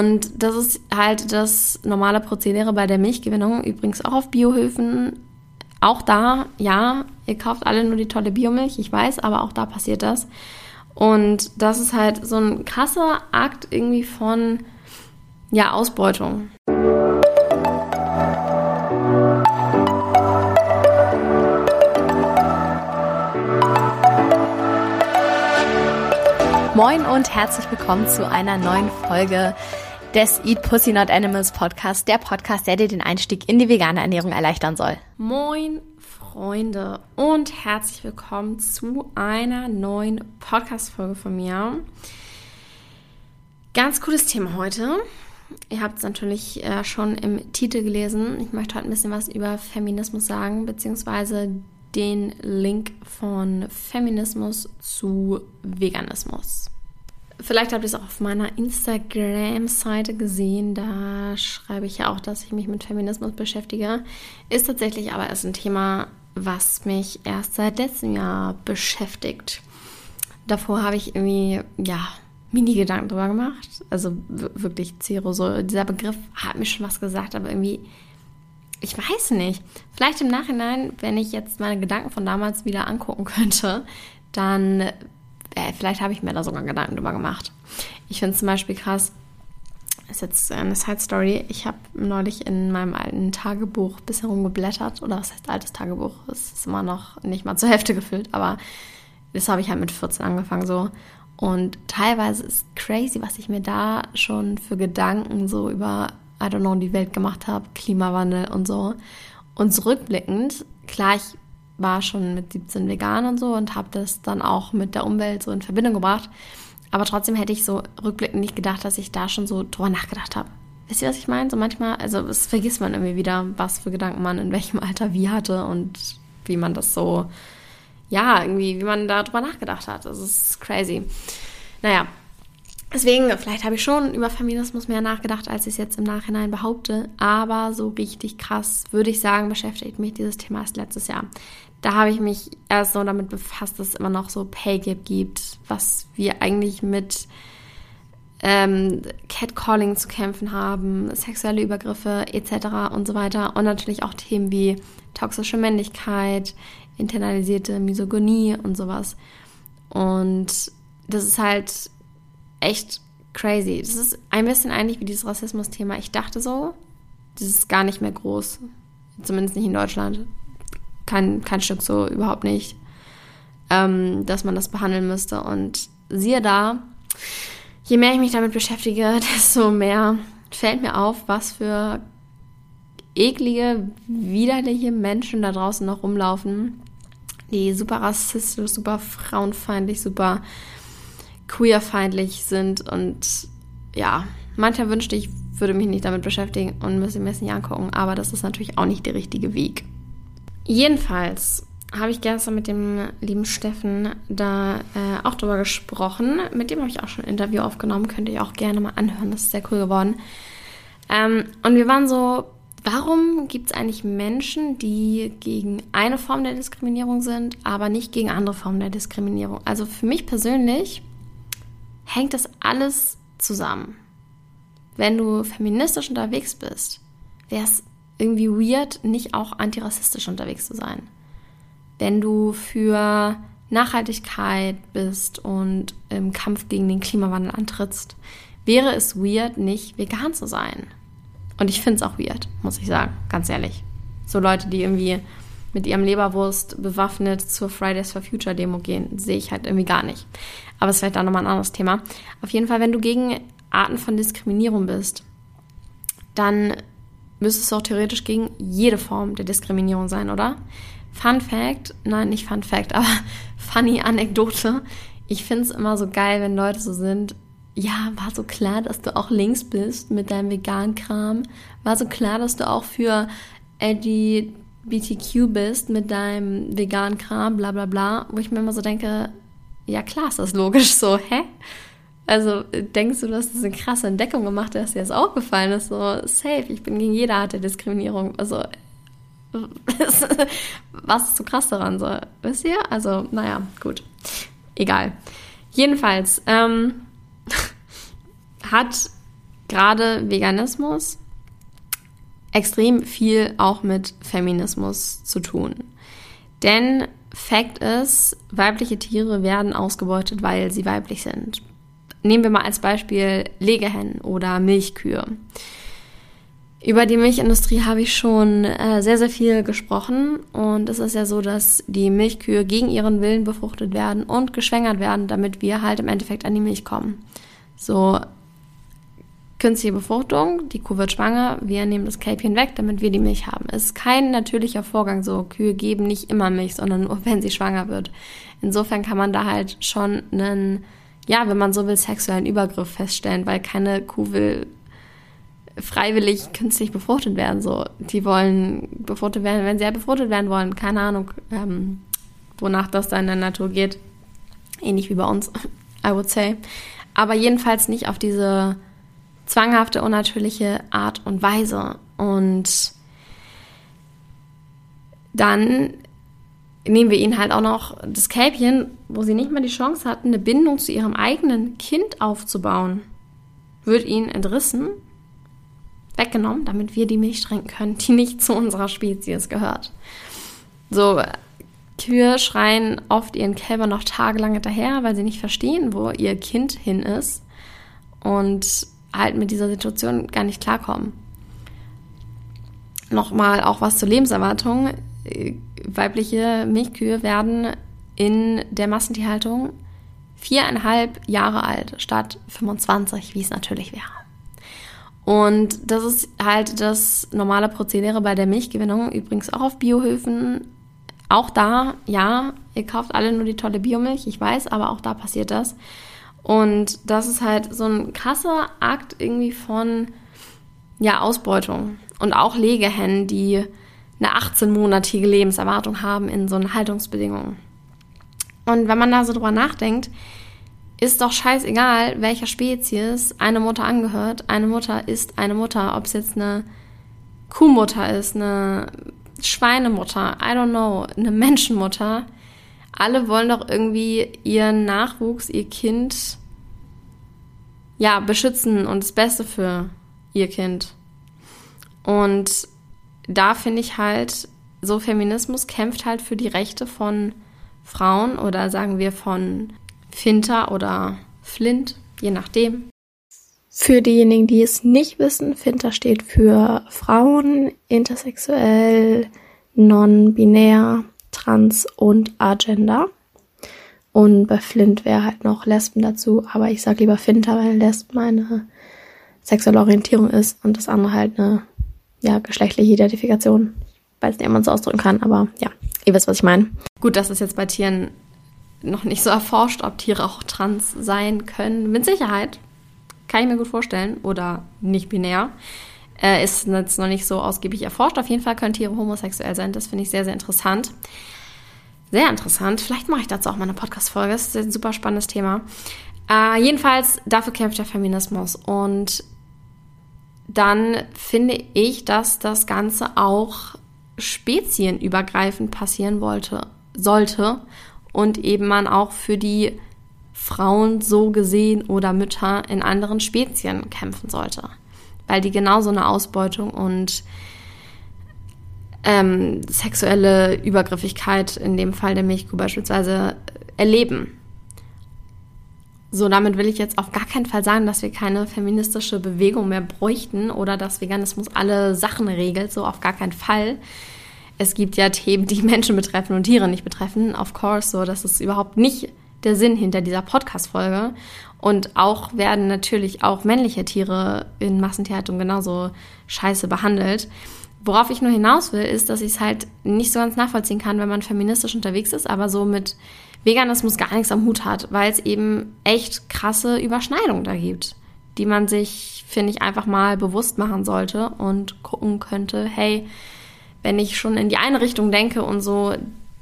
Und das ist halt das normale Prozedere bei der Milchgewinnung, übrigens auch auf Biohöfen. Auch da, ja, ihr kauft alle nur die tolle Biomilch, ich weiß, aber auch da passiert das. Und das ist halt so ein krasser Akt irgendwie von, ja, Ausbeutung. Moin und herzlich willkommen zu einer neuen Folge des Eat Pussy Not Animals Podcast, der Podcast, der dir den Einstieg in die vegane Ernährung erleichtern soll. Moin Freunde und herzlich willkommen zu einer neuen Podcast-Folge von mir. Ganz cooles Thema heute. Ihr habt es natürlich äh, schon im Titel gelesen. Ich möchte heute ein bisschen was über Feminismus sagen, beziehungsweise den Link von Feminismus zu Veganismus. Vielleicht habt ihr es auch auf meiner Instagram-Seite gesehen. Da schreibe ich ja auch, dass ich mich mit Feminismus beschäftige. Ist tatsächlich aber erst ein Thema, was mich erst seit letztem Jahr beschäftigt. Davor habe ich irgendwie, ja, Mini-Gedanken drüber gemacht. Also wirklich Zero, so dieser Begriff hat mir schon was gesagt, aber irgendwie ich weiß nicht. Vielleicht im Nachhinein, wenn ich jetzt meine Gedanken von damals wieder angucken könnte, dann äh, vielleicht habe ich mir da sogar Gedanken drüber gemacht. Ich finde zum Beispiel krass, ist jetzt eine Side Story. Ich habe neulich in meinem alten Tagebuch ein bisschen rumgeblättert. Oder was heißt altes Tagebuch? Es ist immer noch nicht mal zur Hälfte gefüllt, aber das habe ich halt mit 14 angefangen so. Und teilweise ist crazy, was ich mir da schon für Gedanken so über I don't know, die Welt gemacht habe, Klimawandel und so. Und zurückblickend, klar, ich war schon mit 17 vegan und so und habe das dann auch mit der Umwelt so in Verbindung gebracht. Aber trotzdem hätte ich so rückblickend nicht gedacht, dass ich da schon so drüber nachgedacht habe. Wisst ihr, was ich meine? So manchmal, also es vergisst man irgendwie wieder, was für Gedanken man in welchem Alter wie hatte und wie man das so, ja, irgendwie, wie man da drüber nachgedacht hat. Das ist crazy. Naja, Deswegen, vielleicht habe ich schon über Feminismus mehr nachgedacht, als ich es jetzt im Nachhinein behaupte. Aber so richtig krass, würde ich sagen, beschäftigt mich dieses Thema erst letztes Jahr. Da habe ich mich erst so damit befasst, dass es immer noch so Pay Gap gibt, was wir eigentlich mit ähm, Catcalling zu kämpfen haben, sexuelle Übergriffe etc. und so weiter. Und natürlich auch Themen wie toxische Männlichkeit, internalisierte Misogynie und sowas. Und das ist halt echt crazy. Das ist ein bisschen eigentlich wie dieses Rassismus-Thema. Ich dachte so, das ist gar nicht mehr groß. Zumindest nicht in Deutschland. Kein, kein Stück so, überhaupt nicht. Ähm, dass man das behandeln müsste. Und siehe da, je mehr ich mich damit beschäftige, desto mehr fällt mir auf, was für eklige, widerliche Menschen da draußen noch rumlaufen, die super rassistisch, super frauenfeindlich, super queerfeindlich sind und ja, mancher wünschte, ich würde mich nicht damit beschäftigen und müsste mir das nicht angucken, aber das ist natürlich auch nicht der richtige Weg. Jedenfalls habe ich gestern mit dem lieben Steffen da äh, auch drüber gesprochen. Mit dem habe ich auch schon ein Interview aufgenommen, könnt ihr auch gerne mal anhören, das ist sehr cool geworden. Ähm, und wir waren so, warum gibt es eigentlich Menschen, die gegen eine Form der Diskriminierung sind, aber nicht gegen andere Formen der Diskriminierung? Also für mich persönlich hängt das alles zusammen. Wenn du feministisch unterwegs bist, wäre es irgendwie weird, nicht auch antirassistisch unterwegs zu sein. Wenn du für Nachhaltigkeit bist und im Kampf gegen den Klimawandel antrittst, wäre es weird, nicht vegan zu sein. Und ich finde es auch weird, muss ich sagen, ganz ehrlich. So Leute, die irgendwie mit ihrem Leberwurst bewaffnet zur Fridays for Future Demo gehen, sehe ich halt irgendwie gar nicht. Aber es ist vielleicht auch nochmal ein anderes Thema. Auf jeden Fall, wenn du gegen Arten von Diskriminierung bist, dann müsstest du auch theoretisch gegen jede Form der Diskriminierung sein, oder? Fun Fact, nein, nicht Fun Fact, aber funny Anekdote. Ich finde es immer so geil, wenn Leute so sind, ja, war so klar, dass du auch links bist mit deinem veganen Kram. War so klar, dass du auch für LGBTQ bist mit deinem veganen Kram, bla bla bla. Wo ich mir immer so denke, ja klar ist das logisch so, hä? Also denkst du, du hast eine krasse Entdeckung gemacht, dass dir das aufgefallen ist? So, safe, ich bin gegen jede Art der Diskriminierung. Also, was ist so krass daran? So, wisst ihr? Also, naja, gut. Egal. Jedenfalls ähm, hat gerade Veganismus extrem viel auch mit Feminismus zu tun. Denn Fakt ist, weibliche Tiere werden ausgebeutet, weil sie weiblich sind. Nehmen wir mal als Beispiel Legehennen oder Milchkühe. Über die Milchindustrie habe ich schon äh, sehr, sehr viel gesprochen. Und es ist ja so, dass die Milchkühe gegen ihren Willen befruchtet werden und geschwängert werden, damit wir halt im Endeffekt an die Milch kommen. So künstliche Befruchtung, die Kuh wird schwanger, wir nehmen das Kälbchen weg, damit wir die Milch haben. Es ist kein natürlicher Vorgang so. Kühe geben nicht immer Milch, sondern nur, wenn sie schwanger wird. Insofern kann man da halt schon einen, ja, wenn man so will, sexuellen Übergriff feststellen, weil keine Kuh will freiwillig künstlich befruchtet werden. So, die wollen befruchtet werden, wenn sie ja befruchtet werden wollen. Keine Ahnung, ähm, wonach das da in der Natur geht. Ähnlich wie bei uns, I would say. Aber jedenfalls nicht auf diese zwanghafte, unnatürliche Art und Weise. Und dann nehmen wir ihnen halt auch noch das Kälbchen, wo sie nicht mal die Chance hatten, eine Bindung zu ihrem eigenen Kind aufzubauen, wird ihnen entrissen weggenommen, damit wir die Milch trinken können, die nicht zu unserer Spezies gehört. So, Kühe schreien oft ihren Kälber noch tagelang hinterher, weil sie nicht verstehen, wo ihr Kind hin ist und halt mit dieser Situation gar nicht klarkommen. Nochmal auch was zur Lebenserwartung. Weibliche Milchkühe werden in der Massentierhaltung viereinhalb Jahre alt statt 25, wie es natürlich wäre. Und das ist halt das normale Prozedere bei der Milchgewinnung, übrigens auch auf Biohöfen. Auch da, ja, ihr kauft alle nur die tolle Biomilch, ich weiß, aber auch da passiert das. Und das ist halt so ein krasser Akt irgendwie von, ja, Ausbeutung. Und auch Legehennen, die eine 18-monatige Lebenserwartung haben in so einen Haltungsbedingungen. Und wenn man da so drüber nachdenkt, ist doch scheißegal, welcher Spezies eine Mutter angehört. Eine Mutter ist eine Mutter. Ob es jetzt eine Kuhmutter ist, eine Schweinemutter, I don't know, eine Menschenmutter. Alle wollen doch irgendwie ihren Nachwuchs, ihr Kind, ja, beschützen und das Beste für ihr Kind. Und da finde ich halt, so Feminismus kämpft halt für die Rechte von Frauen oder sagen wir von Finter oder Flint, je nachdem. Für diejenigen, die es nicht wissen, Finter steht für Frauen, intersexuell, non-binär, trans und agender. Und bei Flint wäre halt noch Lesben dazu, aber ich sag lieber Finter, weil Lesben eine sexuelle Orientierung ist und das andere halt eine ja, geschlechtliche Identifikation. Ich weiß nicht, ob man es ausdrücken kann, aber ja, ihr wisst, was ich meine. Gut, das ist jetzt bei Tieren noch nicht so erforscht, ob Tiere auch trans sein können. Mit Sicherheit. Kann ich mir gut vorstellen. Oder nicht binär. Äh, ist jetzt noch nicht so ausgiebig erforscht. Auf jeden Fall können Tiere homosexuell sein. Das finde ich sehr, sehr interessant. Sehr interessant. Vielleicht mache ich dazu auch mal eine Podcast-Folge. Das ist ein super spannendes Thema. Äh, jedenfalls, dafür kämpft der Feminismus. Und dann finde ich, dass das Ganze auch spezienübergreifend passieren wollte, sollte und eben man auch für die Frauen so gesehen oder Mütter in anderen Spezien kämpfen sollte, weil die genauso eine Ausbeutung und ähm, sexuelle Übergriffigkeit, in dem Fall der Milchkuh beispielsweise, erleben. So, damit will ich jetzt auf gar keinen Fall sagen, dass wir keine feministische Bewegung mehr bräuchten oder dass Veganismus alle Sachen regelt, so auf gar keinen Fall es gibt ja Themen, die Menschen betreffen und Tiere nicht betreffen. Of course, so, das ist überhaupt nicht der Sinn hinter dieser Podcast-Folge. Und auch werden natürlich auch männliche Tiere in Massentierhaltung genauso scheiße behandelt. Worauf ich nur hinaus will, ist, dass ich es halt nicht so ganz nachvollziehen kann, wenn man feministisch unterwegs ist, aber so mit Veganismus gar nichts am Hut hat, weil es eben echt krasse Überschneidungen da gibt, die man sich, finde ich, einfach mal bewusst machen sollte und gucken könnte, hey, wenn ich schon in die eine Richtung denke und so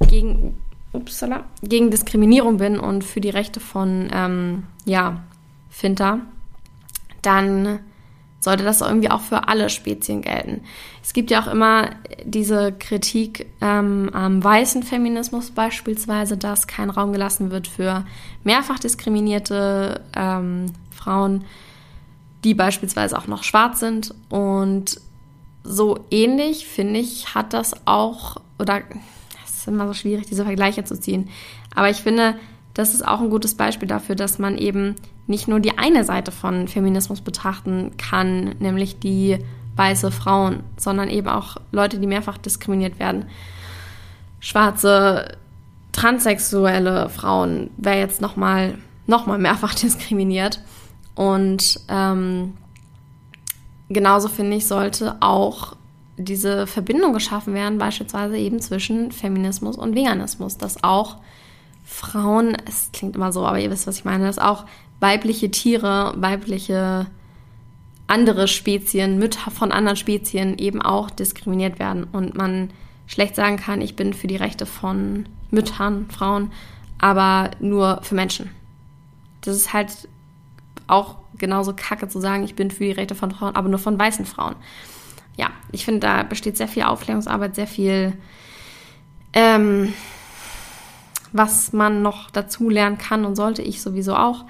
gegen, upsala, gegen Diskriminierung bin und für die Rechte von, ähm, ja, Finter, dann sollte das irgendwie auch für alle Spezien gelten. Es gibt ja auch immer diese Kritik ähm, am weißen Feminismus beispielsweise, dass kein Raum gelassen wird für mehrfach diskriminierte ähm, Frauen die beispielsweise auch noch schwarz sind. Und so ähnlich, finde ich, hat das auch, oder immer so schwierig, diese Vergleiche zu ziehen. Aber ich finde, das ist auch ein gutes Beispiel dafür, dass man eben nicht nur die eine Seite von Feminismus betrachten kann, nämlich die weiße Frauen, sondern eben auch Leute, die mehrfach diskriminiert werden. Schwarze, transsexuelle Frauen wäre jetzt nochmal noch mal mehrfach diskriminiert. Und ähm, genauso finde ich, sollte auch diese Verbindung geschaffen werden, beispielsweise eben zwischen Feminismus und Veganismus, dass auch Frauen, es klingt immer so, aber ihr wisst, was ich meine, dass auch weibliche Tiere, weibliche andere Spezien, Mütter von anderen Spezien eben auch diskriminiert werden und man schlecht sagen kann, ich bin für die Rechte von Müttern, Frauen, aber nur für Menschen. Das ist halt auch genauso kacke zu sagen, ich bin für die Rechte von Frauen, aber nur von weißen Frauen. Ja, ich finde, da besteht sehr viel Aufklärungsarbeit, sehr viel, ähm, was man noch dazu lernen kann und sollte ich sowieso auch.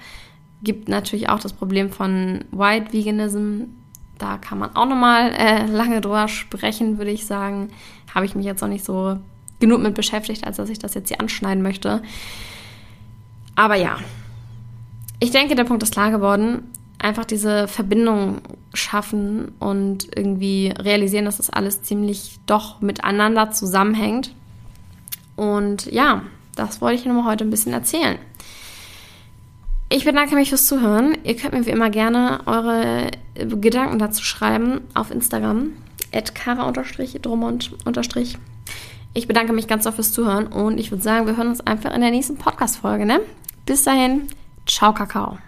Gibt natürlich auch das Problem von White Veganism. Da kann man auch nochmal äh, lange drüber sprechen, würde ich sagen. Habe ich mich jetzt noch nicht so genug mit beschäftigt, als dass ich das jetzt hier anschneiden möchte. Aber ja, ich denke, der Punkt ist klar geworden. Einfach diese Verbindung schaffen und irgendwie realisieren, dass das alles ziemlich doch miteinander zusammenhängt. Und ja, das wollte ich nur heute ein bisschen erzählen. Ich bedanke mich fürs Zuhören. Ihr könnt mir wie immer gerne eure Gedanken dazu schreiben auf Instagram, kara-drummond- ich bedanke mich ganz doll fürs Zuhören und ich würde sagen, wir hören uns einfach in der nächsten Podcast-Folge. Ne? Bis dahin, ciao, Kakao.